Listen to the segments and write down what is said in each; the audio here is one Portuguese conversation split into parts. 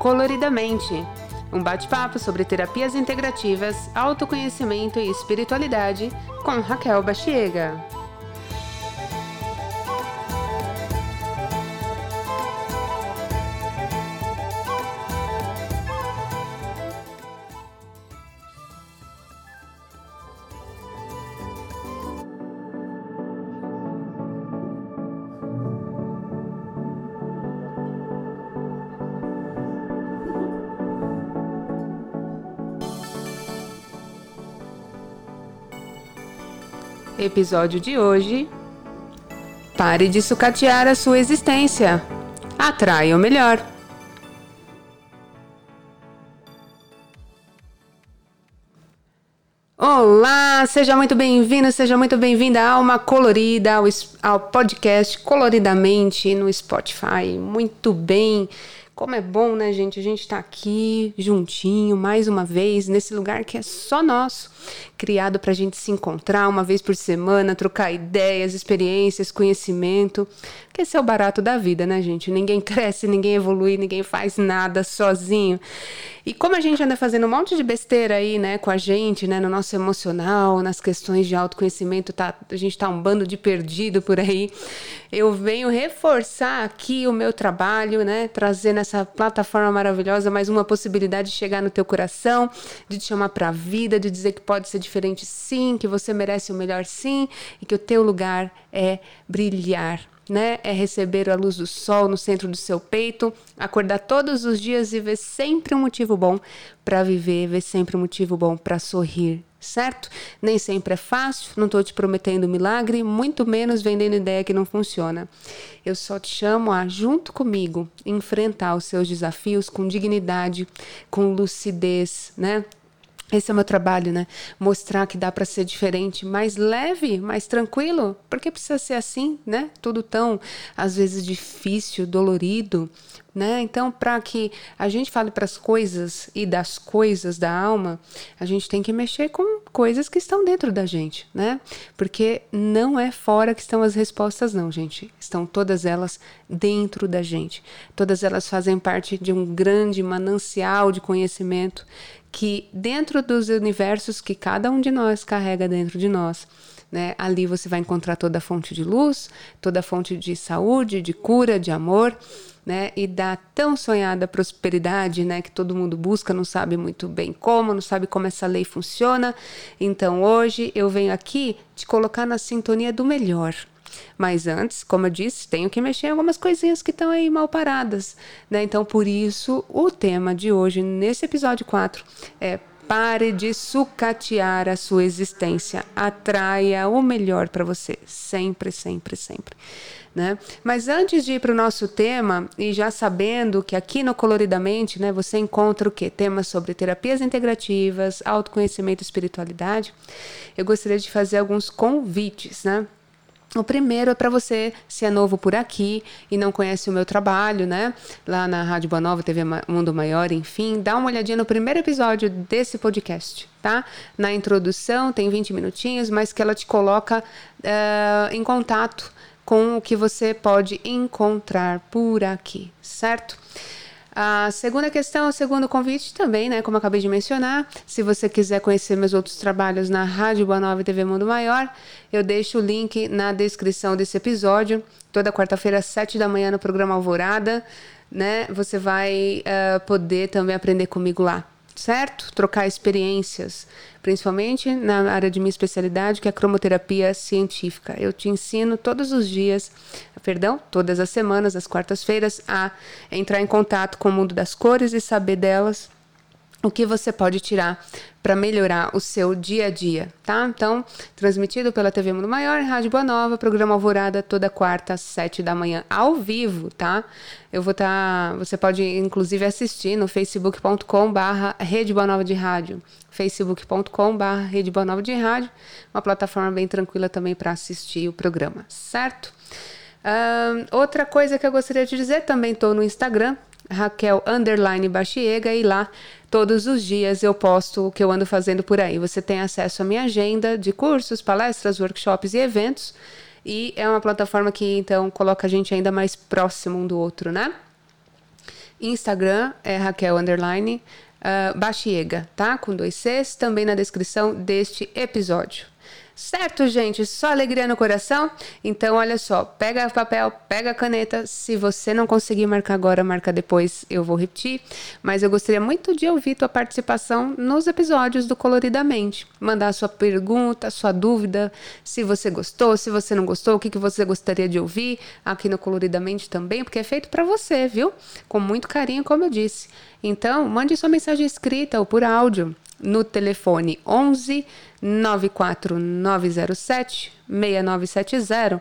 Coloridamente, um bate-papo sobre terapias integrativas, autoconhecimento e espiritualidade com Raquel Bachiega. Episódio de hoje: Pare de sucatear a sua existência. Atraia o melhor. Olá, seja muito bem-vindo, seja muito bem-vinda a Alma Colorida, ao, ao podcast Coloridamente no Spotify. Muito bem. Como é bom, né, gente? A gente tá aqui juntinho mais uma vez nesse lugar que é só nosso, criado para a gente se encontrar uma vez por semana, trocar ideias, experiências, conhecimento. Que esse é o barato da vida, né, gente? Ninguém cresce, ninguém evolui, ninguém faz nada sozinho. E como a gente anda fazendo um monte de besteira aí, né, com a gente, né, no nosso emocional, nas questões de autoconhecimento, tá, a gente tá um bando de perdido por aí. Eu venho reforçar aqui o meu trabalho, né, trazer nessa plataforma maravilhosa mais uma possibilidade de chegar no teu coração, de te chamar para a vida, de dizer que pode ser diferente sim, que você merece o melhor sim e que o teu lugar é brilhar né? É receber a luz do sol no centro do seu peito, acordar todos os dias e ver sempre um motivo bom para viver, ver sempre um motivo bom para sorrir, certo? Nem sempre é fácil, não estou te prometendo milagre, muito menos vendendo ideia que não funciona. Eu só te chamo a, junto comigo, enfrentar os seus desafios com dignidade, com lucidez, né? Esse é o meu trabalho, né? Mostrar que dá para ser diferente, mais leve, mais tranquilo. Porque precisa ser assim, né? Tudo tão, às vezes, difícil, dolorido, né? Então, para que a gente fale para as coisas e das coisas da alma, a gente tem que mexer com coisas que estão dentro da gente, né? Porque não é fora que estão as respostas, não, gente. Estão todas elas dentro da gente. Todas elas fazem parte de um grande manancial de conhecimento que dentro dos universos que cada um de nós carrega dentro de nós, né, ali você vai encontrar toda a fonte de luz, toda a fonte de saúde, de cura, de amor, né, e da tão sonhada prosperidade, né, que todo mundo busca, não sabe muito bem como, não sabe como essa lei funciona. Então hoje eu venho aqui te colocar na sintonia do melhor, mas antes, como eu disse, tenho que mexer em algumas coisinhas que estão aí mal paradas, né? Então, por isso, o tema de hoje, nesse episódio 4, é pare de sucatear a sua existência. Atraia o melhor para você. Sempre, sempre, sempre. Né? Mas antes de ir para o nosso tema, e já sabendo que aqui no Coloridamente né, você encontra o quê? Temas sobre terapias integrativas, autoconhecimento e espiritualidade, eu gostaria de fazer alguns convites. Né? O primeiro é para você, se é novo por aqui e não conhece o meu trabalho, né? Lá na Rádio Boa Nova, TV Mundo Maior, enfim, dá uma olhadinha no primeiro episódio desse podcast, tá? Na introdução, tem 20 minutinhos, mas que ela te coloca uh, em contato com o que você pode encontrar por aqui, certo? A segunda questão, o segundo convite também, né? Como acabei de mencionar, se você quiser conhecer meus outros trabalhos na Rádio Boa Nova e TV Mundo Maior, eu deixo o link na descrição desse episódio. Toda quarta-feira, às sete da manhã, no programa Alvorada, né? Você vai uh, poder também aprender comigo lá certo? Trocar experiências, principalmente na área de minha especialidade, que é a cromoterapia científica. Eu te ensino todos os dias, perdão, todas as semanas, às quartas-feiras, a entrar em contato com o mundo das cores e saber delas o que você pode tirar para melhorar o seu dia a dia, tá? Então, transmitido pela TV Mundo Maior, Rádio Boa Nova, programa Alvorada toda quarta às sete da manhã, ao vivo, tá? Eu vou estar, tá, você pode inclusive assistir no facebook.com barra Rede Boa Nova de Rádio, facebook.com barra Rede Boa Nova de Rádio, uma plataforma bem tranquila também para assistir o programa, certo? Uh, outra coisa que eu gostaria de dizer, também estou no Instagram, Raquel Underline Bachiega e lá todos os dias eu posto o que eu ando fazendo por aí. Você tem acesso à minha agenda de cursos, palestras, workshops e eventos. E é uma plataforma que então coloca a gente ainda mais próximo um do outro, né? Instagram é Raquel Underline uh, Baxiega, tá? Com dois Cs, também na descrição deste episódio. Certo, gente? Só alegria no coração? Então, olha só, pega papel, pega caneta. Se você não conseguir marcar agora, marca depois, eu vou repetir. Mas eu gostaria muito de ouvir tua participação nos episódios do Coloridamente. Mandar sua pergunta, sua dúvida, se você gostou, se você não gostou, o que, que você gostaria de ouvir aqui no Coloridamente também, porque é feito para você, viu? Com muito carinho, como eu disse. Então, mande sua mensagem escrita ou por áudio no telefone 11 94907 6970.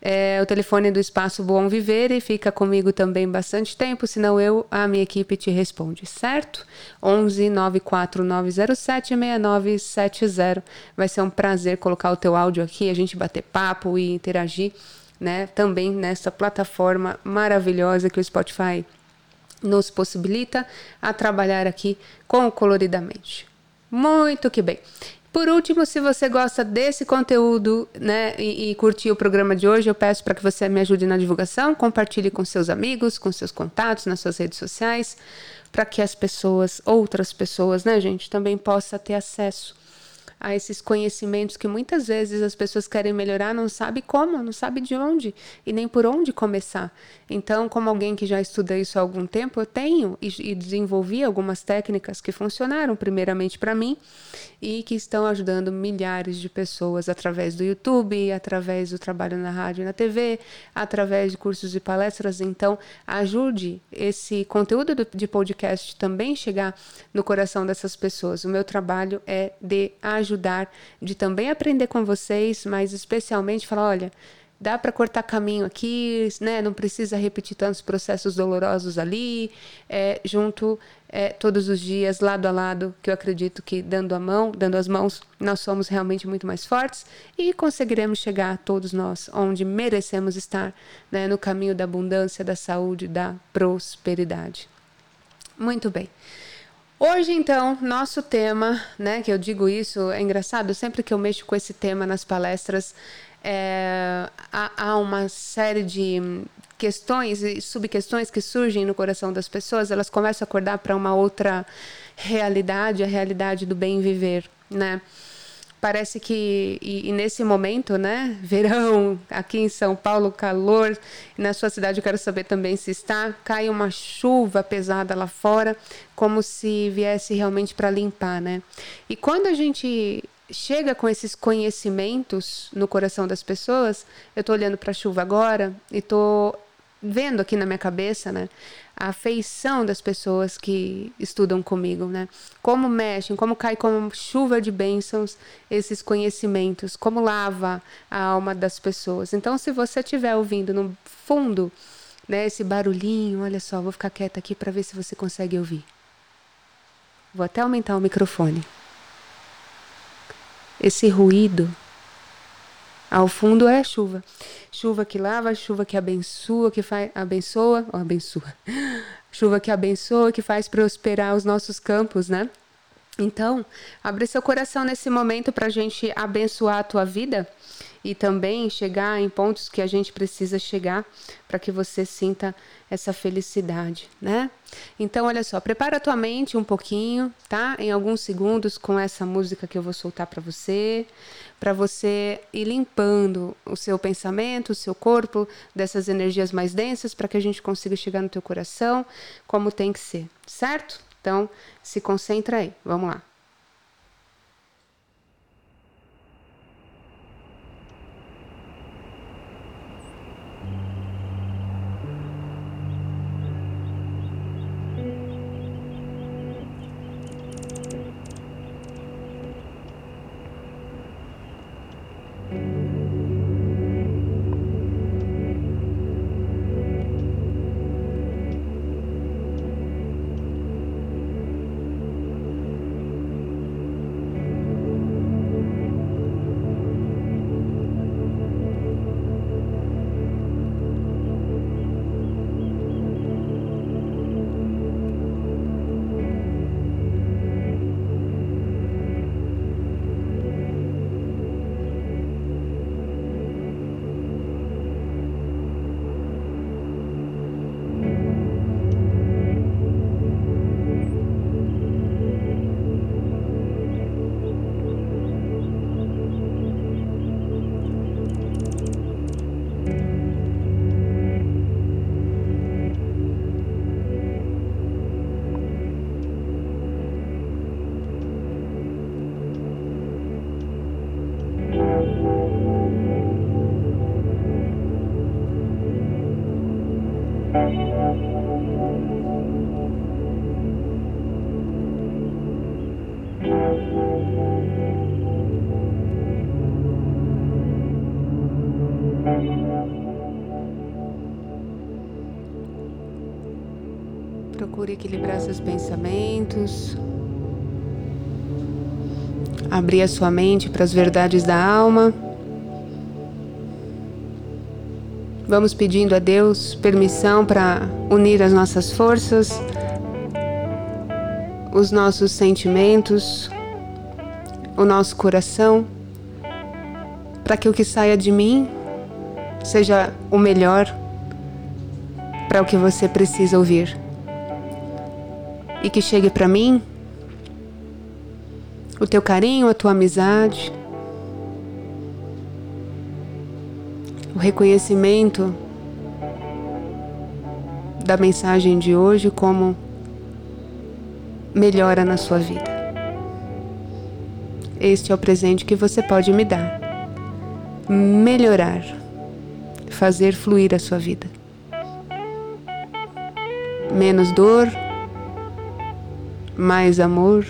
É o telefone do Espaço Bom Viver e fica comigo também bastante tempo, senão eu, a minha equipe te responde, certo? 11 94907 6970. Vai ser um prazer colocar o teu áudio aqui, a gente bater papo e interagir, né? Também nessa plataforma maravilhosa que o Spotify nos possibilita a trabalhar aqui com coloridamente. Muito que bem. Por último, se você gosta desse conteúdo, né, e, e curtiu o programa de hoje, eu peço para que você me ajude na divulgação, compartilhe com seus amigos, com seus contatos nas suas redes sociais, para que as pessoas, outras pessoas, né, gente, também possam ter acesso a esses conhecimentos que muitas vezes as pessoas querem melhorar, não sabe como, não sabe de onde e nem por onde começar. Então, como alguém que já estuda isso há algum tempo, eu tenho e, e desenvolvi algumas técnicas que funcionaram primeiramente para mim e que estão ajudando milhares de pessoas através do YouTube, através do trabalho na rádio e na TV, através de cursos e palestras. Então, ajude esse conteúdo de podcast também chegar no coração dessas pessoas. O meu trabalho é de ajudar, de também aprender com vocês, mas especialmente falar, olha, dá para cortar caminho aqui, né? Não precisa repetir tantos processos dolorosos ali, é, junto é, todos os dias, lado a lado, que eu acredito que dando a mão, dando as mãos, nós somos realmente muito mais fortes e conseguiremos chegar todos nós onde merecemos estar, né? No caminho da abundância, da saúde, da prosperidade. Muito bem. Hoje, então, nosso tema, né, que eu digo isso, é engraçado, sempre que eu mexo com esse tema nas palestras, é, há, há uma série de questões e subquestões que surgem no coração das pessoas, elas começam a acordar para uma outra realidade, a realidade do bem viver, né? Parece que, e, e, nesse momento, né, verão, aqui em São Paulo, calor, na sua cidade eu quero saber também se está, cai uma chuva pesada lá fora, como se viesse realmente para limpar, né? E quando a gente chega com esses conhecimentos no coração das pessoas, eu estou olhando para a chuva agora e estou vendo aqui na minha cabeça, né, a afeição das pessoas que estudam comigo, né? Como mexem, como cai como chuva de bênçãos esses conhecimentos, como lava a alma das pessoas. Então, se você estiver ouvindo no fundo, né, esse barulhinho, olha só, vou ficar quieta aqui para ver se você consegue ouvir. Vou até aumentar o microfone esse ruído. Ao fundo é chuva. Chuva que lava, chuva que abençoa, que faz abençoa, ou abençoa. Chuva que abençoa, que faz prosperar os nossos campos, né? Então, abre seu coração nesse momento para a gente abençoar a tua vida e também chegar em pontos que a gente precisa chegar para que você sinta essa felicidade, né? Então, olha só, prepara a tua mente um pouquinho, tá? Em alguns segundos com essa música que eu vou soltar para você, para você ir limpando o seu pensamento, o seu corpo dessas energias mais densas para que a gente consiga chegar no teu coração como tem que ser, certo? Então, se concentra aí. Vamos lá. Procure equilibrar seus pensamentos. Abrir a sua mente para as verdades da alma. Vamos pedindo a Deus permissão para unir as nossas forças, os nossos sentimentos, o nosso coração, para que o que saia de mim seja o melhor para o que você precisa ouvir. E que chegue para mim o teu carinho, a tua amizade, o reconhecimento da mensagem de hoje como melhora na sua vida. Este é o presente que você pode me dar. Melhorar, fazer fluir a sua vida. Menos dor, mais amor,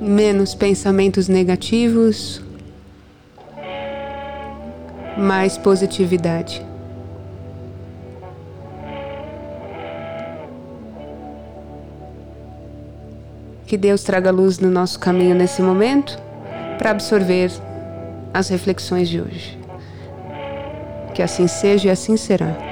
menos pensamentos negativos, mais positividade. Que Deus traga luz no nosso caminho nesse momento para absorver as reflexões de hoje. Que assim seja e assim será.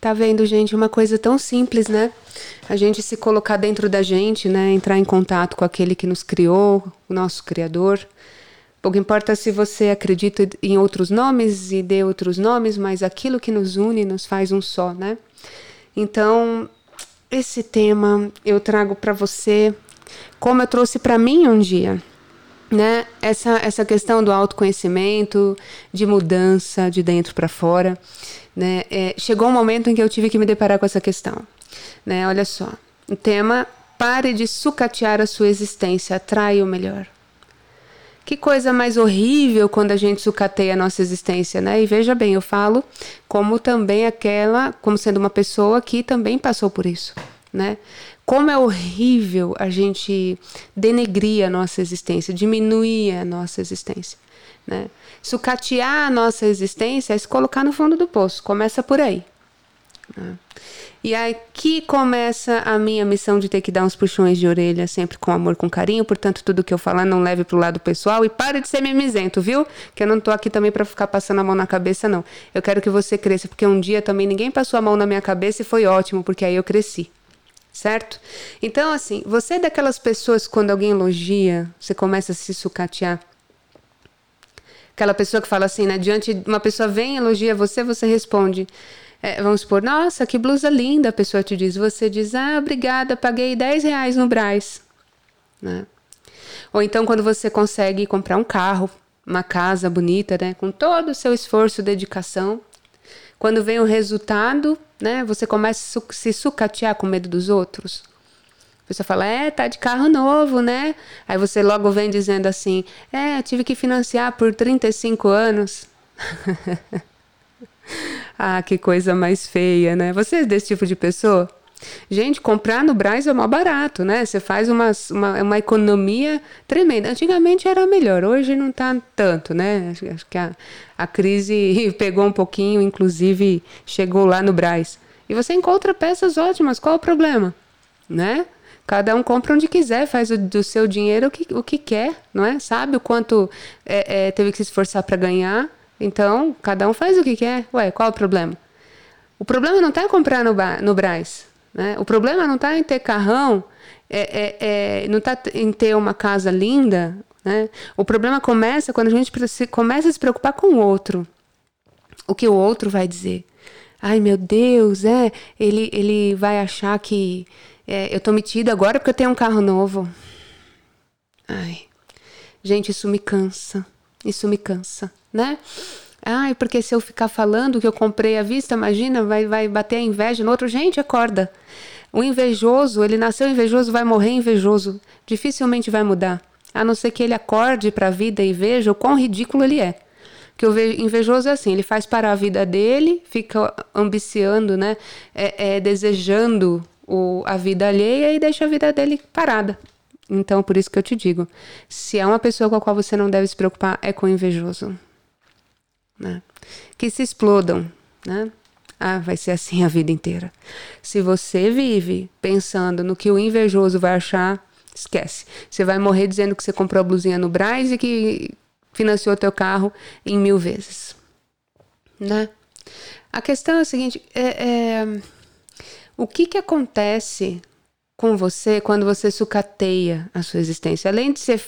Tá vendo, gente? Uma coisa tão simples, né? A gente se colocar dentro da gente, né? Entrar em contato com aquele que nos criou, o nosso Criador. Pouco importa se você acredita em outros nomes e dê outros nomes, mas aquilo que nos une nos faz um só, né? Então, esse tema eu trago para você como eu trouxe para mim um dia, né? Essa essa questão do autoconhecimento, de mudança de dentro para fora. Né? É, chegou um momento em que eu tive que me deparar com essa questão. Né? Olha só, o tema pare de sucatear a sua existência, atrai o melhor. Que coisa mais horrível quando a gente sucateia a nossa existência, né? E veja bem, eu falo como também aquela, como sendo uma pessoa que também passou por isso, né? Como é horrível a gente denegrir a nossa existência, diminuir a nossa existência, né? Sucatear a nossa existência é se colocar no fundo do poço. Começa por aí. Né? E aqui começa a minha missão de ter que dar uns puxões de orelha, sempre com amor, com carinho. Portanto, tudo que eu falar não leve pro lado pessoal. E pare de ser mimizento, viu? Que eu não tô aqui também para ficar passando a mão na cabeça, não. Eu quero que você cresça, porque um dia também ninguém passou a mão na minha cabeça e foi ótimo, porque aí eu cresci. Certo? Então, assim, você é daquelas pessoas quando alguém elogia, você começa a se sucatear aquela pessoa que fala assim, né? Diante uma pessoa vem elogia você, você responde. É, vamos supor, nossa, que blusa linda, a pessoa te diz. Você diz, ah, obrigada, paguei 10 reais no Braz. Né? Ou então quando você consegue comprar um carro, uma casa bonita, né? Com todo o seu esforço, dedicação. Quando vem o resultado, né? Você começa a se sucatear com medo dos outros pessoa fala, é, tá de carro novo, né? Aí você logo vem dizendo assim, é, tive que financiar por 35 anos. ah, que coisa mais feia, né? Você é desse tipo de pessoa? Gente, comprar no Braz é mó barato, né? Você faz uma, uma, uma economia tremenda. Antigamente era melhor, hoje não tá tanto, né? Acho que a, a crise pegou um pouquinho, inclusive chegou lá no Braz. E você encontra peças ótimas, qual o problema? Né? Cada um compra onde quiser, faz o, do seu dinheiro o que, o que quer, não é? Sabe o quanto é, é, teve que se esforçar para ganhar. Então, cada um faz o que quer. Ué, qual o problema? O problema não está comprar no, no Braz. Né? O problema não está em ter carrão, é, é, é não está em ter uma casa linda. Né? O problema começa quando a gente começa a se preocupar com o outro. O que o outro vai dizer. Ai, meu Deus, é, ele, ele vai achar que é, eu tô metida agora porque eu tenho um carro novo. Ai, gente, isso me cansa. Isso me cansa, né? Ai, porque se eu ficar falando que eu comprei à vista, imagina, vai, vai bater a inveja no outro. Gente, acorda. O invejoso, ele nasceu invejoso, vai morrer invejoso. Dificilmente vai mudar. A não ser que ele acorde para a vida e veja o quão ridículo ele é. Que o invejoso é assim, ele faz para a vida dele, fica ambiciando, né? É, é, desejando o, a vida alheia e deixa a vida dele parada. Então, por isso que eu te digo: se é uma pessoa com a qual você não deve se preocupar, é com o invejoso. Né? Que se explodam, né? Ah, vai ser assim a vida inteira. Se você vive pensando no que o invejoso vai achar, esquece. Você vai morrer dizendo que você comprou a blusinha no Braz e que financiou teu carro em mil vezes. Né? A questão é a seguinte: é, é, o que, que acontece com você quando você sucateia a sua existência? Além de ser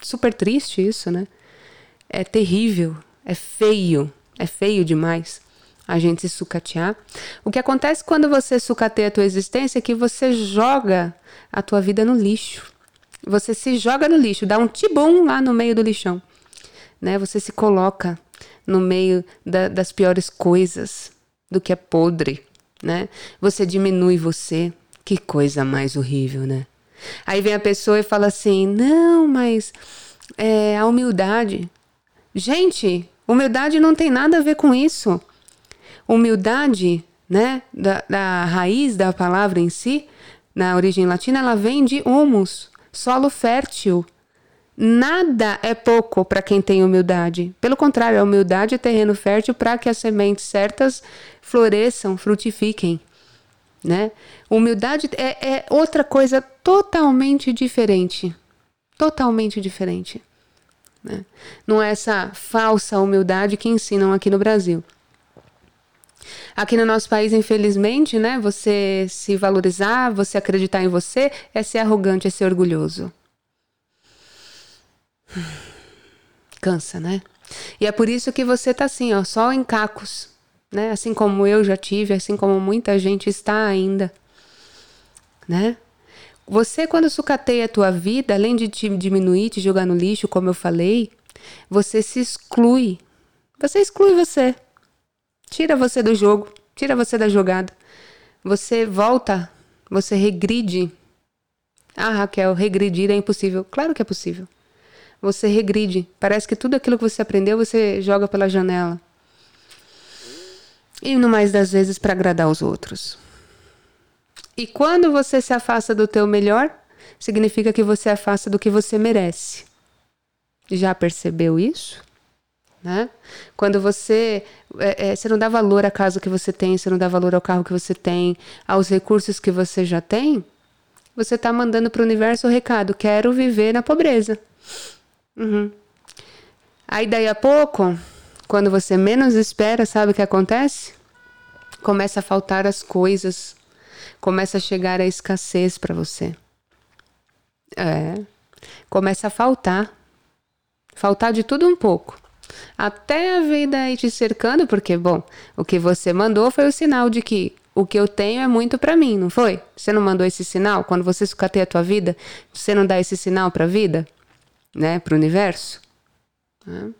super triste isso, né? É terrível, é feio, é feio demais a gente se sucatear. O que acontece quando você sucateia a tua existência é que você joga a tua vida no lixo. Você se joga no lixo, dá um tibum lá no meio do lixão. Né? Você se coloca no meio da, das piores coisas, do que é podre, né? Você diminui você. Que coisa mais horrível, né? Aí vem a pessoa e fala assim: não, mas é, a humildade. Gente, humildade não tem nada a ver com isso. Humildade, né, da, da raiz da palavra em si, na origem latina, ela vem de humus, solo fértil. Nada é pouco para quem tem humildade. Pelo contrário, a humildade é terreno fértil para que as sementes certas floresçam, frutifiquem. Né? Humildade é, é outra coisa totalmente diferente. Totalmente diferente. Né? Não é essa falsa humildade que ensinam aqui no Brasil. Aqui no nosso país, infelizmente, né, você se valorizar, você acreditar em você, é ser arrogante, é ser orgulhoso. Cansa, né? E é por isso que você tá assim, ó, só em cacos, né? Assim como eu já tive, assim como muita gente está ainda, né? Você, quando sucateia a tua vida, além de te diminuir, te jogar no lixo, como eu falei, você se exclui. Você exclui você. Tira você do jogo, tira você da jogada. Você volta, você regride. Ah, Raquel, regredir é impossível. Claro que é possível. Você regride. Parece que tudo aquilo que você aprendeu você joga pela janela. E no mais das vezes para agradar os outros. E quando você se afasta do teu melhor, significa que você afasta do que você merece. Já percebeu isso? Né? Quando você é, é, você não dá valor à casa que você tem, você não dá valor ao carro que você tem, aos recursos que você já tem, você está mandando para o universo o recado: quero viver na pobreza. Uhum. Aí daí a pouco, quando você menos espera, sabe o que acontece? Começa a faltar as coisas, começa a chegar a escassez para você. É, começa a faltar, faltar de tudo um pouco até a vida aí te cercando, porque, bom, o que você mandou foi o sinal de que o que eu tenho é muito para mim, não foi? Você não mandou esse sinal? Quando você sucateia a tua vida, você não dá esse sinal para a vida? Né? Para o universo? Né?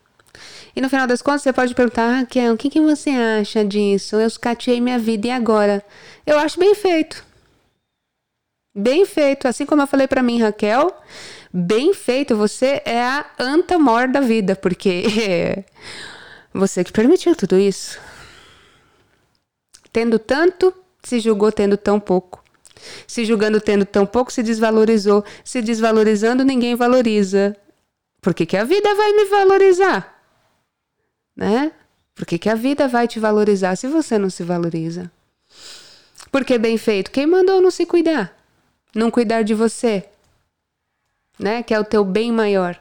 E no final das contas, você pode perguntar, Raquel, o que, que você acha disso? Eu sucateei minha vida e agora? Eu acho bem feito. Bem feito. Assim como eu falei para mim, Raquel, bem feito. Você é a anta mor da vida, porque você que permitiu tudo isso. Tendo tanto, se julgou tendo tão pouco. Se julgando tendo tão pouco, se desvalorizou. Se desvalorizando, ninguém valoriza. Por que, que a vida vai me valorizar? Né? Por que, que a vida vai te valorizar se você não se valoriza? Porque bem feito, quem mandou não se cuidar? Não cuidar de você? né? Que é o teu bem maior.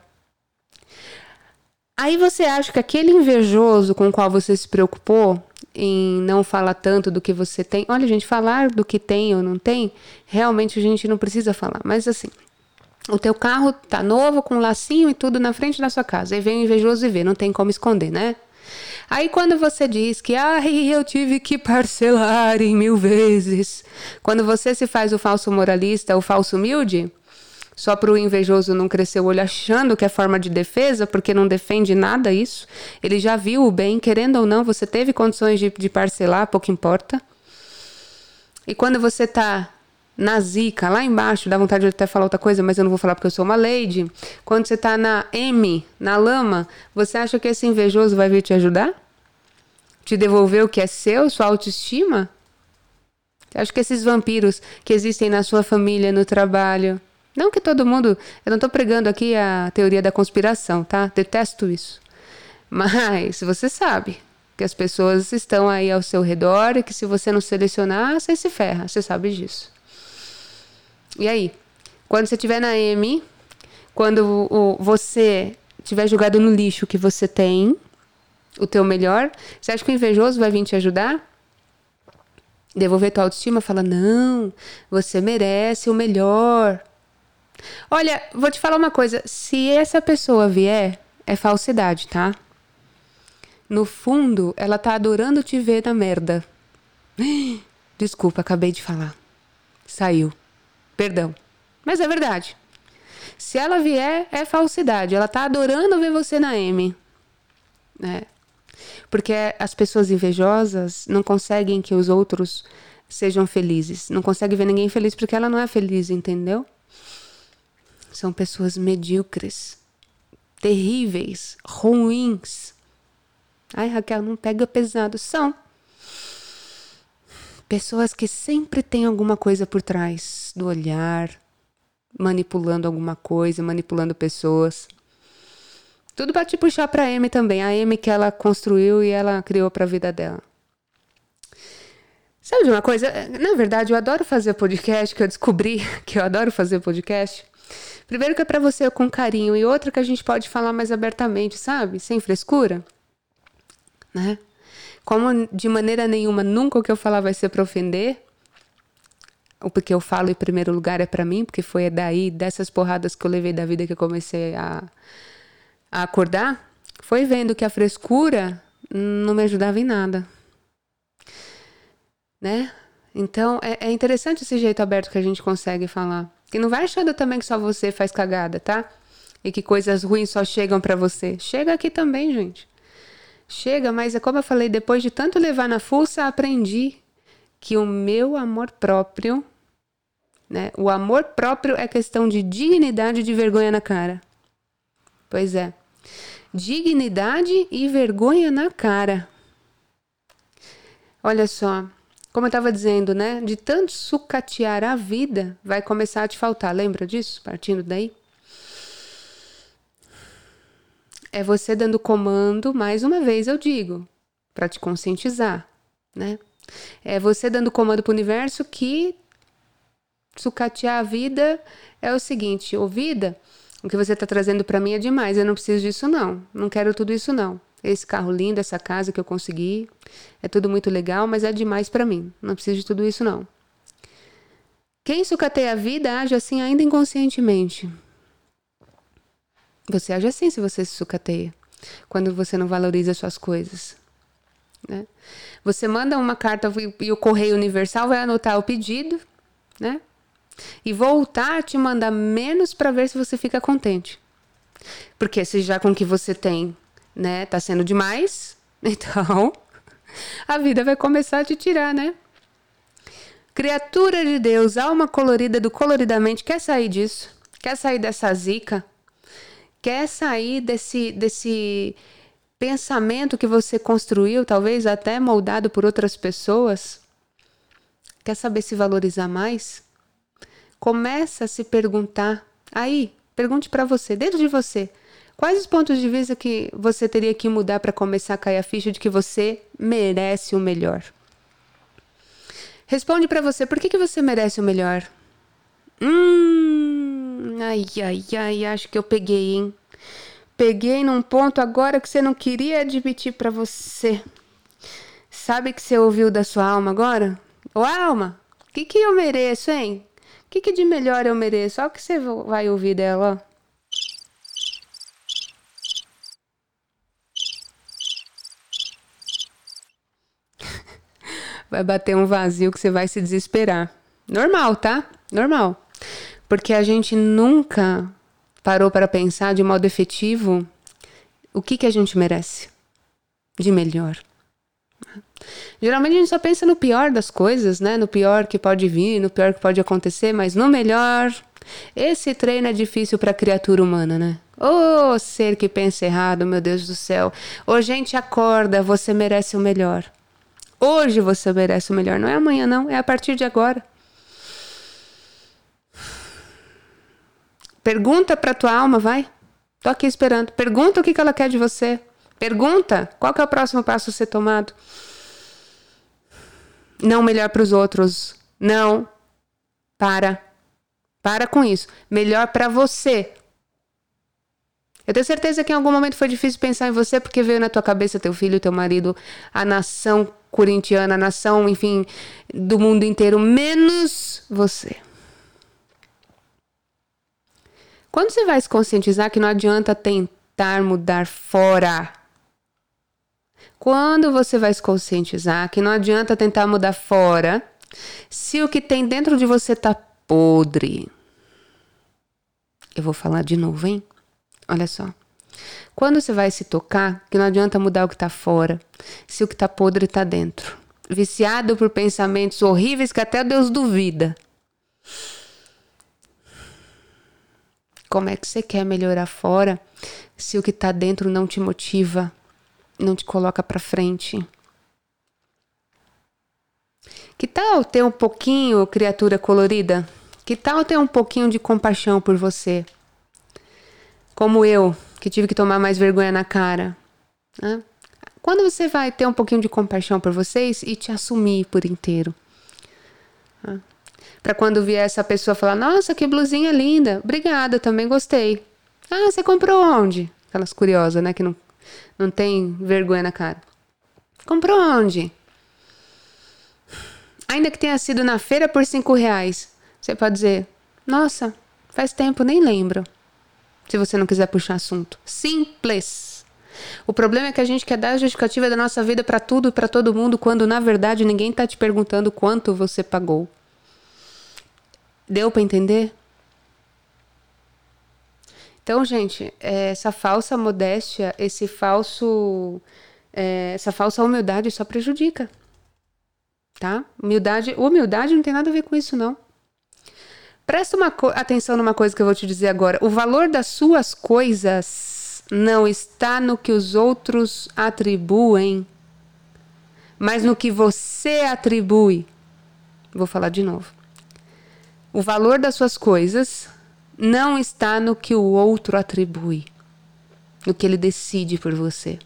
Aí você acha que aquele invejoso com o qual você se preocupou em não falar tanto do que você tem. Olha, gente, falar do que tem ou não tem, realmente a gente não precisa falar. Mas assim, o teu carro tá novo, com um lacinho e tudo na frente da sua casa. Aí vem o invejoso e vê, não tem como esconder, né? Aí quando você diz que ai, eu tive que parcelar em mil vezes, quando você se faz o falso moralista, o falso humilde, só para o invejoso não crescer o olho achando que é forma de defesa, porque não defende nada isso. Ele já viu o bem, querendo ou não, você teve condições de, de parcelar, pouco importa. E quando você está na zica, lá embaixo, dá vontade de até falar outra coisa, mas eu não vou falar porque eu sou uma lady. Quando você está na M, na lama, você acha que esse invejoso vai vir te ajudar? Te devolver o que é seu, sua autoestima? Você acha que esses vampiros que existem na sua família, no trabalho. Não que todo mundo. Eu não tô pregando aqui a teoria da conspiração, tá? Detesto isso. Mas você sabe que as pessoas estão aí ao seu redor e que se você não selecionar, você se ferra. Você sabe disso. E aí? Quando você estiver na M, quando o, você tiver jogado no lixo que você tem, o teu melhor, você acha que o invejoso vai vir te ajudar? Devolver tua autoestima? Fala, não, você merece o melhor. Olha, vou te falar uma coisa. Se essa pessoa vier, é falsidade, tá? No fundo, ela tá adorando te ver na merda. Desculpa, acabei de falar. Saiu. Perdão. Mas é verdade. Se ela vier, é falsidade. Ela tá adorando ver você na M. É. Porque as pessoas invejosas não conseguem que os outros sejam felizes. Não conseguem ver ninguém feliz porque ela não é feliz, entendeu? São pessoas medíocres, terríveis, ruins. Ai, Raquel, não pega pesado. São pessoas que sempre têm alguma coisa por trás do olhar, manipulando alguma coisa, manipulando pessoas. Tudo para te puxar para a Amy também, a Amy que ela construiu e ela criou para a vida dela. Sabe de uma coisa? Na verdade, eu adoro fazer podcast, que eu descobri que eu adoro fazer podcast. Primeiro que é para você com carinho e outra que a gente pode falar mais abertamente, sabe? Sem frescura né? Como de maneira nenhuma nunca o que eu falar vai ser para ofender, o porque eu falo em primeiro lugar é para mim, porque foi daí, dessas porradas que eu levei da vida que eu comecei a, a acordar, foi vendo que a frescura não me ajudava em nada. Né? Então, é, é interessante esse jeito aberto que a gente consegue falar. Que não vai achando também que só você faz cagada, tá? E que coisas ruins só chegam para você. Chega aqui também, gente. Chega, mas é como eu falei, depois de tanto levar na fuça, aprendi que o meu amor próprio, né? O amor próprio é questão de dignidade e de vergonha na cara. Pois é. Dignidade e vergonha na cara. Olha só, como eu estava dizendo, né? De tanto sucatear a vida, vai começar a te faltar. Lembra disso? Partindo daí? É você dando comando, mais uma vez eu digo, para te conscientizar, né? É você dando comando para o universo que sucatear a vida é o seguinte: ô vida, o que você está trazendo para mim é demais, eu não preciso disso não, não quero tudo isso não. Esse carro lindo, essa casa que eu consegui, é tudo muito legal, mas é demais para mim, não preciso de tudo isso não. Quem sucateia a vida age assim ainda inconscientemente. Você age assim se você se sucateia, quando você não valoriza suas coisas. Né? Você manda uma carta e o Correio Universal vai anotar o pedido, né? E voltar te mandar menos para ver se você fica contente. Porque se já com o que você tem, né, tá sendo demais, então a vida vai começar a te tirar, né? Criatura de Deus, alma colorida do coloridamente, quer sair disso? Quer sair dessa zica? Quer sair desse, desse pensamento que você construiu, talvez até moldado por outras pessoas, quer saber se valorizar mais? Começa a se perguntar. Aí, pergunte para você, dentro de você, quais os pontos de vista que você teria que mudar para começar a cair a ficha de que você merece o melhor? Responde para você, por que, que você merece o melhor? Hum, Ai, ai, ai, acho que eu peguei, hein? Peguei num ponto agora que você não queria admitir para você. Sabe que você ouviu da sua alma agora? Ô alma, o que, que eu mereço, hein? O que, que de melhor eu mereço? Olha o que você vai ouvir dela, ó. vai bater um vazio que você vai se desesperar. Normal, tá? Normal. Porque a gente nunca parou para pensar de modo efetivo o que, que a gente merece de melhor. Geralmente a gente só pensa no pior das coisas, né? No pior que pode vir, no pior que pode acontecer, mas no melhor. Esse treino é difícil para a criatura humana, né? Ô oh, ser que pensa errado, meu Deus do céu. Ô oh, gente, acorda, você merece o melhor. Hoje você merece o melhor, não é amanhã, não, é a partir de agora. Pergunta para tua alma, vai. Tô aqui esperando. Pergunta o que, que ela quer de você. Pergunta qual que é o próximo passo a ser tomado. Não melhor para os outros. Não. Para. Para com isso. Melhor para você. Eu tenho certeza que em algum momento foi difícil pensar em você porque veio na tua cabeça teu filho, teu marido, a nação corintiana, a nação, enfim, do mundo inteiro, menos você. Quando você vai se conscientizar que não adianta tentar mudar fora. Quando você vai se conscientizar que não adianta tentar mudar fora, se o que tem dentro de você tá podre. Eu vou falar de novo, hein? Olha só. Quando você vai se tocar, que não adianta mudar o que está fora, se o que está podre está dentro. Viciado por pensamentos horríveis que até Deus duvida. Como é que você quer melhorar fora se o que está dentro não te motiva, não te coloca para frente? Que tal ter um pouquinho, criatura colorida? Que tal ter um pouquinho de compaixão por você? como eu, que tive que tomar mais vergonha na cara. Né? Quando você vai ter um pouquinho de compaixão por vocês e te assumir por inteiro. Né? Para quando vier essa pessoa falar: Nossa, que blusinha linda, obrigada, também gostei. Ah, você comprou onde? Aquelas curiosas, né? Que não, não tem vergonha na cara. Comprou onde? Ainda que tenha sido na feira por cinco reais. Você pode dizer: Nossa, faz tempo, nem lembro se você não quiser puxar assunto. Simples. O problema é que a gente quer dar a justificativa da nossa vida para tudo e para todo mundo, quando na verdade ninguém está te perguntando quanto você pagou. Deu para entender? Então, gente, é, essa falsa modéstia, esse falso, é, essa falsa humildade só prejudica, tá? Humildade, humildade não tem nada a ver com isso, não. Presta uma atenção numa coisa que eu vou te dizer agora. O valor das suas coisas não está no que os outros atribuem, mas no que você atribui. Vou falar de novo. O valor das suas coisas não está no que o outro atribui, no que ele decide por você.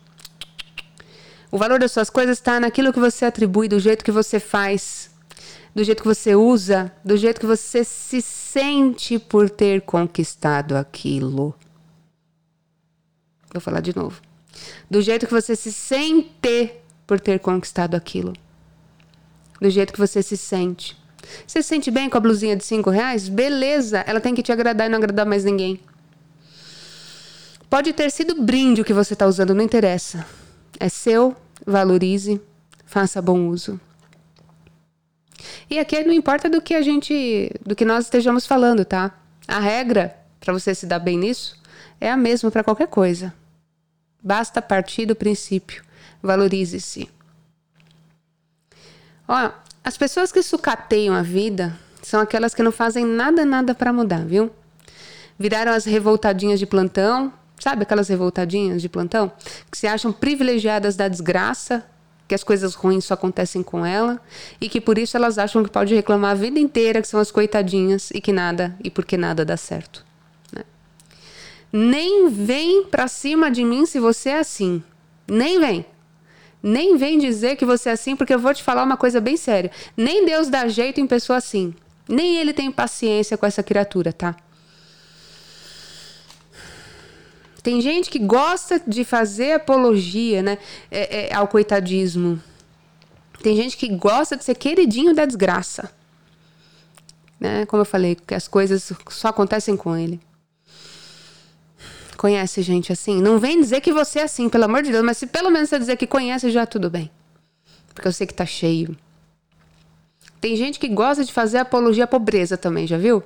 O valor das suas coisas está naquilo que você atribui, do jeito que você faz, do jeito que você usa, do jeito que você se sente por ter conquistado aquilo. Vou falar de novo. Do jeito que você se sente por ter conquistado aquilo. Do jeito que você se sente. Você se sente bem com a blusinha de 5 reais? Beleza, ela tem que te agradar e não agradar mais ninguém. Pode ter sido brinde o que você está usando, não interessa. É seu, valorize, faça bom uso. E aqui não importa do que a gente, do que nós estejamos falando, tá? A regra para você se dar bem nisso é a mesma para qualquer coisa. Basta partir do princípio. Valorize-se. Ó, as pessoas que sucateiam a vida são aquelas que não fazem nada, nada para mudar, viu? Viraram as revoltadinhas de plantão, sabe aquelas revoltadinhas de plantão? Que se acham privilegiadas da desgraça que as coisas ruins só acontecem com ela e que por isso elas acham que pode reclamar a vida inteira que são as coitadinhas e que nada e porque nada dá certo. Né? Nem vem pra cima de mim se você é assim. Nem vem. Nem vem dizer que você é assim, porque eu vou te falar uma coisa bem séria. Nem Deus dá jeito em pessoa assim. Nem ele tem paciência com essa criatura, tá? Tem gente que gosta de fazer apologia né, é, é, ao coitadismo. Tem gente que gosta de ser queridinho da desgraça. Né? Como eu falei, que as coisas só acontecem com ele. Conhece gente assim? Não vem dizer que você é assim, pelo amor de Deus, mas se pelo menos você dizer que conhece, já tudo bem. Porque eu sei que tá cheio. Tem gente que gosta de fazer apologia à pobreza também, já viu?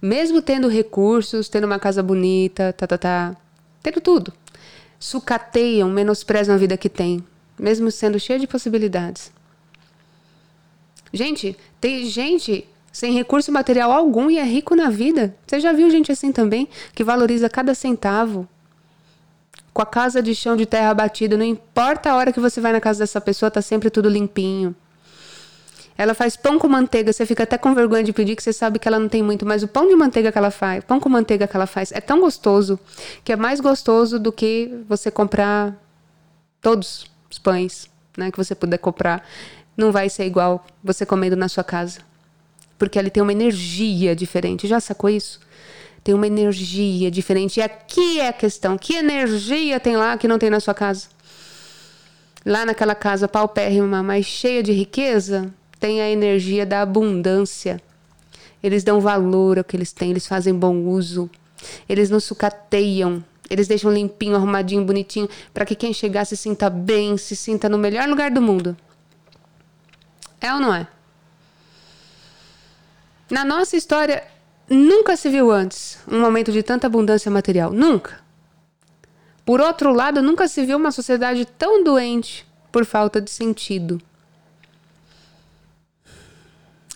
mesmo tendo recursos, tendo uma casa bonita, tá, tá, tá, tendo tudo, sucateiam, menosprezam a vida que tem, mesmo sendo cheia de possibilidades. Gente, tem gente sem recurso material algum e é rico na vida. Você já viu gente assim também, que valoriza cada centavo? com a casa de chão de terra batida, não importa a hora que você vai na casa dessa pessoa, tá sempre tudo limpinho. Ela faz pão com manteiga, você fica até com vergonha de pedir, que você sabe que ela não tem muito, mas o pão de manteiga que ela faz, pão com manteiga que ela faz, é tão gostoso, que é mais gostoso do que você comprar todos os pães, né, que você puder comprar. Não vai ser igual você comendo na sua casa. Porque ele tem uma energia diferente. Já sacou isso? Tem uma energia diferente. E aqui é a questão: que energia tem lá que não tem na sua casa? Lá naquela casa paupérrima, mas cheia de riqueza, têm a energia da abundância. Eles dão valor ao que eles têm, eles fazem bom uso. Eles não sucateiam, eles deixam limpinho, arrumadinho, bonitinho, para que quem chegar se sinta bem, se sinta no melhor lugar do mundo. É ou não é? Na nossa história, nunca se viu antes um momento de tanta abundância material. Nunca. Por outro lado, nunca se viu uma sociedade tão doente por falta de sentido.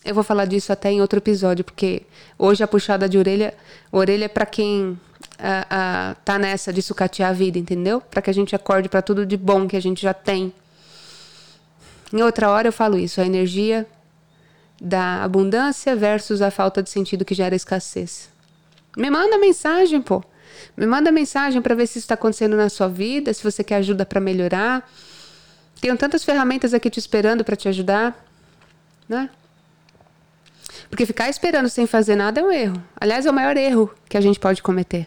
Eu vou falar disso até em outro episódio, porque hoje a puxada de orelha, orelha é para quem uh, uh, tá nessa de sucatear a vida, entendeu? Para que a gente acorde para tudo de bom que a gente já tem. Em outra hora eu falo isso, a energia da abundância versus a falta de sentido que gera escassez. Me manda mensagem, pô. Me manda mensagem para ver se isso está acontecendo na sua vida, se você quer ajuda para melhorar. Tenho tantas ferramentas aqui te esperando para te ajudar, né? Porque ficar esperando sem fazer nada é um erro. Aliás, é o maior erro que a gente pode cometer.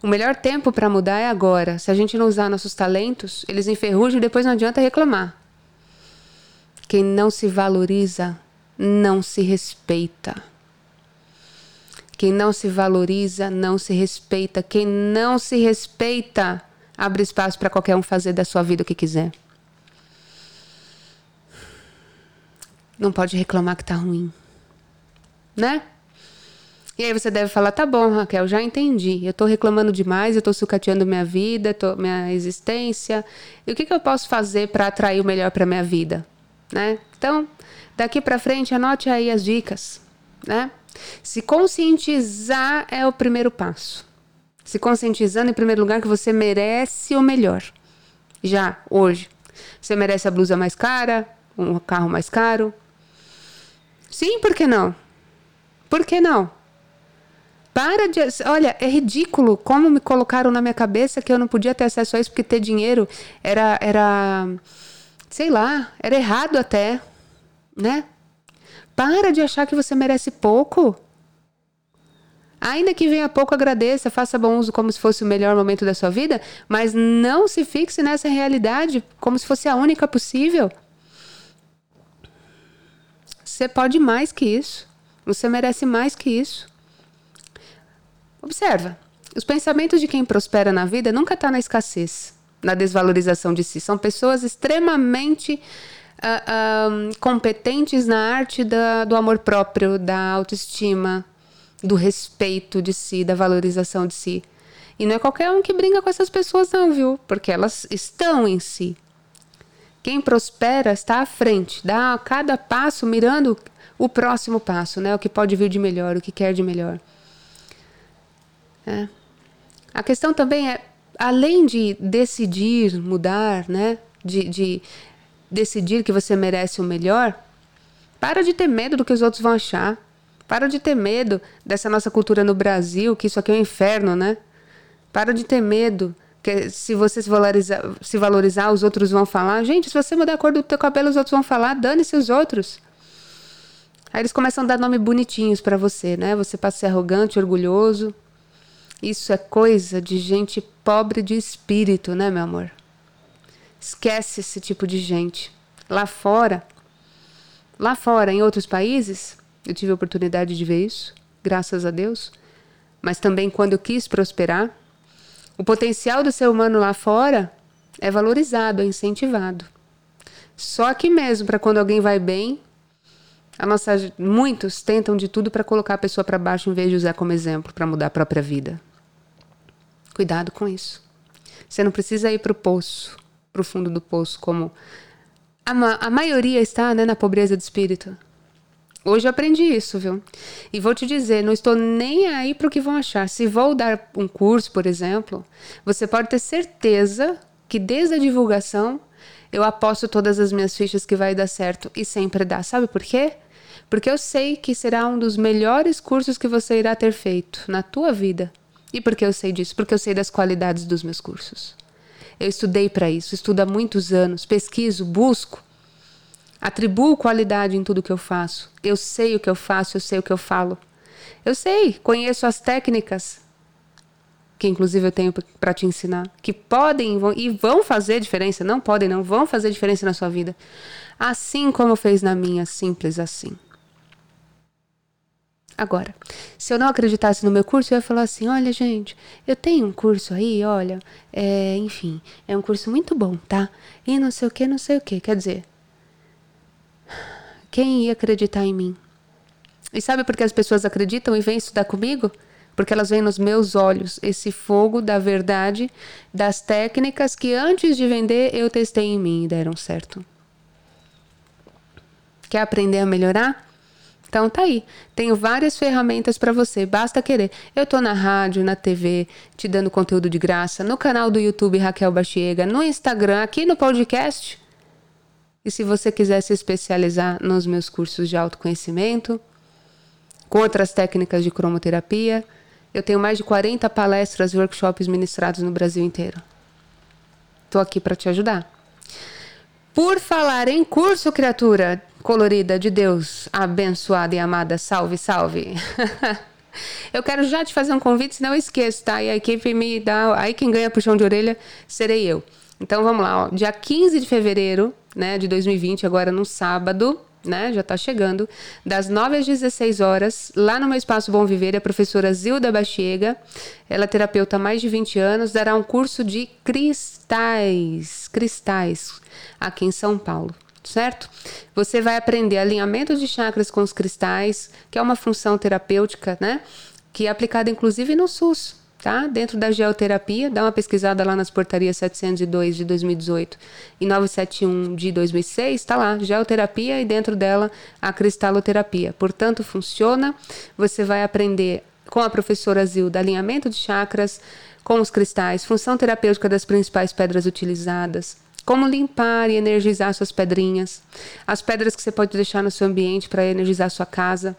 O melhor tempo para mudar é agora. Se a gente não usar nossos talentos, eles enferrujam e depois não adianta reclamar. Quem não se valoriza não se respeita. Quem não se valoriza não se respeita. Quem não se respeita abre espaço para qualquer um fazer da sua vida o que quiser. Não pode reclamar que tá ruim né? E aí você deve falar, tá bom, Raquel, já entendi. Eu estou reclamando demais, eu estou sucateando minha vida, tô, minha existência. E o que, que eu posso fazer para atrair o melhor para minha vida, né? Então, daqui para frente, anote aí as dicas, né? Se conscientizar é o primeiro passo. Se conscientizando em primeiro lugar que você merece o melhor. Já hoje, você merece a blusa mais cara, um carro mais caro. Sim, por que não? Por que não? Para de. Olha, é ridículo como me colocaram na minha cabeça que eu não podia ter acesso a isso porque ter dinheiro era. era sei lá, era errado até. Né? Para de achar que você merece pouco. Ainda que venha pouco, agradeça, faça bom uso como se fosse o melhor momento da sua vida, mas não se fixe nessa realidade como se fosse a única possível. Você pode mais que isso. Você merece mais que isso. Observa, os pensamentos de quem prospera na vida nunca estão tá na escassez, na desvalorização de si. São pessoas extremamente uh, uh, competentes na arte da, do amor próprio, da autoestima, do respeito de si, da valorização de si. E não é qualquer um que brinca com essas pessoas, não, viu? Porque elas estão em si. Quem prospera está à frente, dá cada passo mirando o próximo passo, né? O que pode vir de melhor, o que quer de melhor. É. A questão também é, além de decidir mudar, né? De, de decidir que você merece o melhor, para de ter medo do que os outros vão achar. Para de ter medo dessa nossa cultura no Brasil, que isso aqui é um inferno, né? Para de ter medo que se você se valorizar, se valorizar, os outros vão falar. Gente, se você mudar a cor do teu cabelo, os outros vão falar. Dane-se os outros. Aí eles começam a dar nome bonitinhos para você, né? Você passa a ser arrogante, orgulhoso. Isso é coisa de gente pobre de espírito, né, meu amor? Esquece esse tipo de gente. Lá fora, lá fora, em outros países, eu tive a oportunidade de ver isso, graças a Deus. Mas também quando eu quis prosperar, o potencial do ser humano lá fora é valorizado, é incentivado. Só aqui mesmo, para quando alguém vai bem, a nossa, muitos tentam de tudo para colocar a pessoa para baixo em vez de usar como exemplo para mudar a própria vida. Cuidado com isso. Você não precisa ir para o poço, para o fundo do poço, como a, ma a maioria está né, na pobreza de espírito. Hoje eu aprendi isso, viu? E vou te dizer, não estou nem aí para o que vão achar. Se vou dar um curso, por exemplo, você pode ter certeza que desde a divulgação eu aposto todas as minhas fichas que vai dar certo e sempre dá. Sabe por quê? Porque eu sei que será um dos melhores cursos que você irá ter feito na tua vida. E por que eu sei disso? Porque eu sei das qualidades dos meus cursos. Eu estudei para isso, estudo há muitos anos, pesquiso, busco Atribuo qualidade em tudo que eu faço. Eu sei o que eu faço, eu sei o que eu falo. Eu sei, conheço as técnicas que inclusive eu tenho para te ensinar, que podem e vão fazer diferença, não podem, não vão fazer diferença na sua vida. Assim como fez na minha, simples assim. Agora, se eu não acreditasse no meu curso, eu ia falar assim: olha, gente, eu tenho um curso aí, olha, é, enfim, é um curso muito bom, tá? E não sei o que, não sei o que. Quer dizer, quem ia acreditar em mim? E sabe por que as pessoas acreditam e vêm estudar comigo? Porque elas veem nos meus olhos esse fogo da verdade, das técnicas que antes de vender eu testei em mim e deram certo. Quer aprender a melhorar? Então tá aí. Tenho várias ferramentas para você, basta querer. Eu tô na rádio, na TV, te dando conteúdo de graça, no canal do YouTube Raquel Bachiega, no Instagram, aqui no podcast. E se você quiser se especializar nos meus cursos de autoconhecimento, com outras técnicas de cromoterapia, eu tenho mais de 40 palestras e workshops ministrados no Brasil inteiro. Estou aqui para te ajudar. Por falar em curso, criatura colorida de Deus, abençoada e amada, salve, salve. eu quero já te fazer um convite, senão eu esqueço, tá? E a equipe me dá. Aí quem ganha puxão de orelha serei eu. Então vamos lá, ó. dia 15 de fevereiro né, de 2020, agora no sábado, né, já está chegando, das 9 às 16 horas, lá no meu espaço Bom Viver, a professora Zilda Bachiega, ela é terapeuta há mais de 20 anos, dará um curso de cristais, cristais, aqui em São Paulo. Certo? Você vai aprender alinhamento de chakras com os cristais, que é uma função terapêutica, né? Que é aplicada inclusive no SUS tá? Dentro da geoterapia, dá uma pesquisada lá nas portarias 702 de 2018 e 971 de 2006, tá lá, geoterapia e dentro dela a cristaloterapia. Portanto, funciona. Você vai aprender com a professora Zilda alinhamento de chakras com os cristais, função terapêutica das principais pedras utilizadas, como limpar e energizar suas pedrinhas, as pedras que você pode deixar no seu ambiente para energizar sua casa,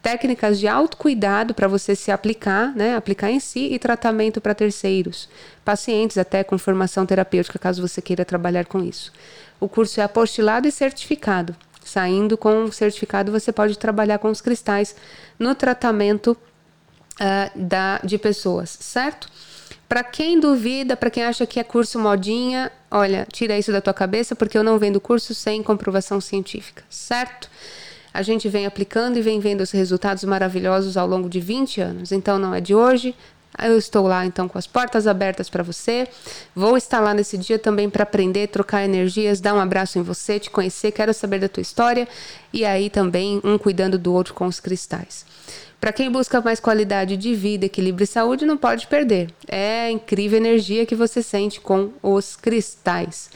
técnicas de autocuidado para você se aplicar, né, aplicar em si e tratamento para terceiros, pacientes até com formação terapêutica, caso você queira trabalhar com isso. O curso é apostilado e certificado. Saindo com o certificado, você pode trabalhar com os cristais no tratamento uh, da, de pessoas, certo? Para quem duvida, para quem acha que é curso modinha, olha, tira isso da tua cabeça, porque eu não vendo curso sem comprovação científica, certo? A gente vem aplicando e vem vendo os resultados maravilhosos ao longo de 20 anos. Então não é de hoje. Eu estou lá então com as portas abertas para você. Vou estar lá nesse dia também para aprender, trocar energias, dar um abraço em você, te conhecer, quero saber da tua história e aí também um cuidando do outro com os cristais. Para quem busca mais qualidade de vida, equilíbrio e saúde, não pode perder. É a incrível energia que você sente com os cristais.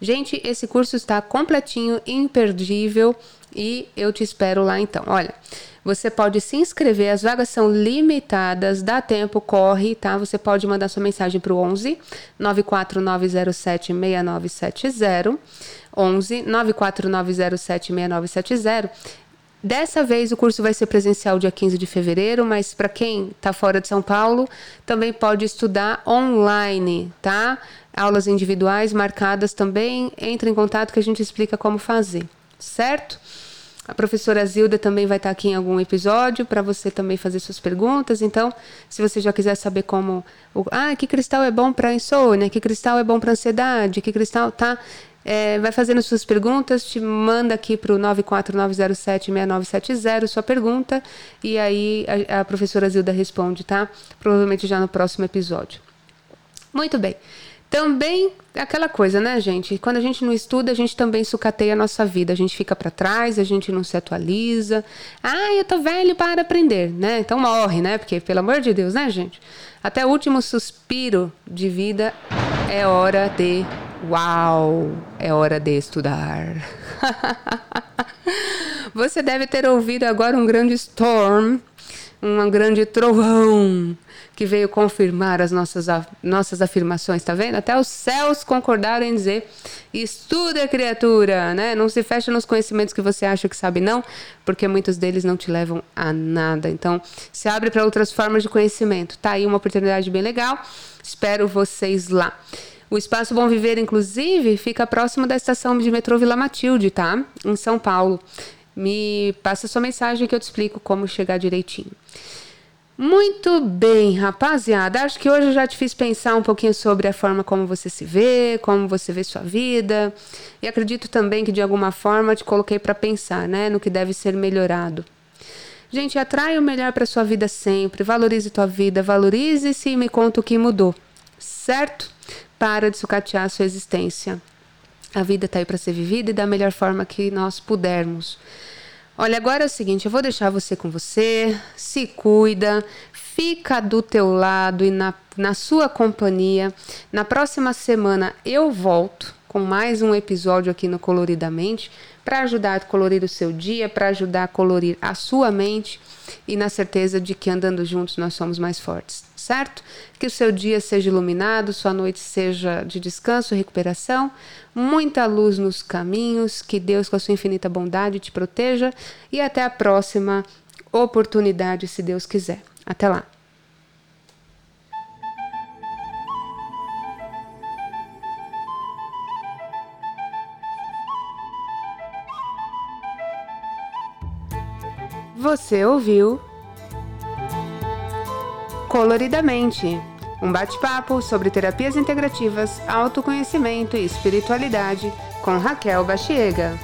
Gente, esse curso está completinho, imperdível e eu te espero lá então. Olha, você pode se inscrever, as vagas são limitadas, dá tempo, corre, tá? Você pode mandar sua mensagem para o 11 94907 6970. 11 94907 6970 Dessa vez o curso vai ser presencial dia 15 de fevereiro, mas para quem está fora de São Paulo, também pode estudar online, tá? Aulas individuais marcadas também. Entre em contato que a gente explica como fazer, certo? A professora Zilda também vai estar aqui em algum episódio para você também fazer suas perguntas. Então, se você já quiser saber como, ah, que cristal é bom para insônia, que cristal é bom para ansiedade, que cristal tá é, vai fazendo suas perguntas, te manda aqui para o 949076970 sua pergunta e aí a, a professora Zilda responde, tá? Provavelmente já no próximo episódio. Muito bem. Também aquela coisa, né, gente? Quando a gente não estuda, a gente também sucateia a nossa vida. A gente fica para trás, a gente não se atualiza. Ah, eu tô velho para aprender, né? Então morre, né? Porque, pelo amor de Deus, né, gente? Até o último suspiro de vida é hora de Uau, é hora de estudar. Você deve ter ouvido agora um grande storm, um grande trovão que veio confirmar as nossas, nossas afirmações, tá vendo? Até os céus concordaram em dizer: estuda, criatura, né? Não se fecha nos conhecimentos que você acha que sabe, não, porque muitos deles não te levam a nada. Então, se abre para outras formas de conhecimento. Tá aí uma oportunidade bem legal. Espero vocês lá. O Espaço Bom Viver, inclusive, fica próximo da estação de metrô Vila Matilde, tá? Em São Paulo. Me passa sua mensagem que eu te explico como chegar direitinho. Muito bem, rapaziada. Acho que hoje eu já te fiz pensar um pouquinho sobre a forma como você se vê, como você vê sua vida. E acredito também que de alguma forma te coloquei para pensar, né, no que deve ser melhorado. Gente, atrai o melhor para sua vida sempre. Valorize tua vida, valorize-se e me conta o que mudou. Certo? Para de sucatear a sua existência. A vida está aí para ser vivida e da melhor forma que nós pudermos. Olha, agora é o seguinte, eu vou deixar você com você, se cuida, fica do teu lado e na, na sua companhia. Na próxima semana eu volto com mais um episódio aqui no Coloridamente para ajudar a colorir o seu dia, para ajudar a colorir a sua mente e na certeza de que andando juntos nós somos mais fortes, certo? Que o seu dia seja iluminado, sua noite seja de descanso recuperação, muita luz nos caminhos, que Deus, com a sua infinita bondade, te proteja e até a próxima oportunidade, se Deus quiser. Até lá! Você ouviu Coloridamente um bate-papo sobre terapias integrativas, autoconhecimento e espiritualidade com Raquel Bachiega.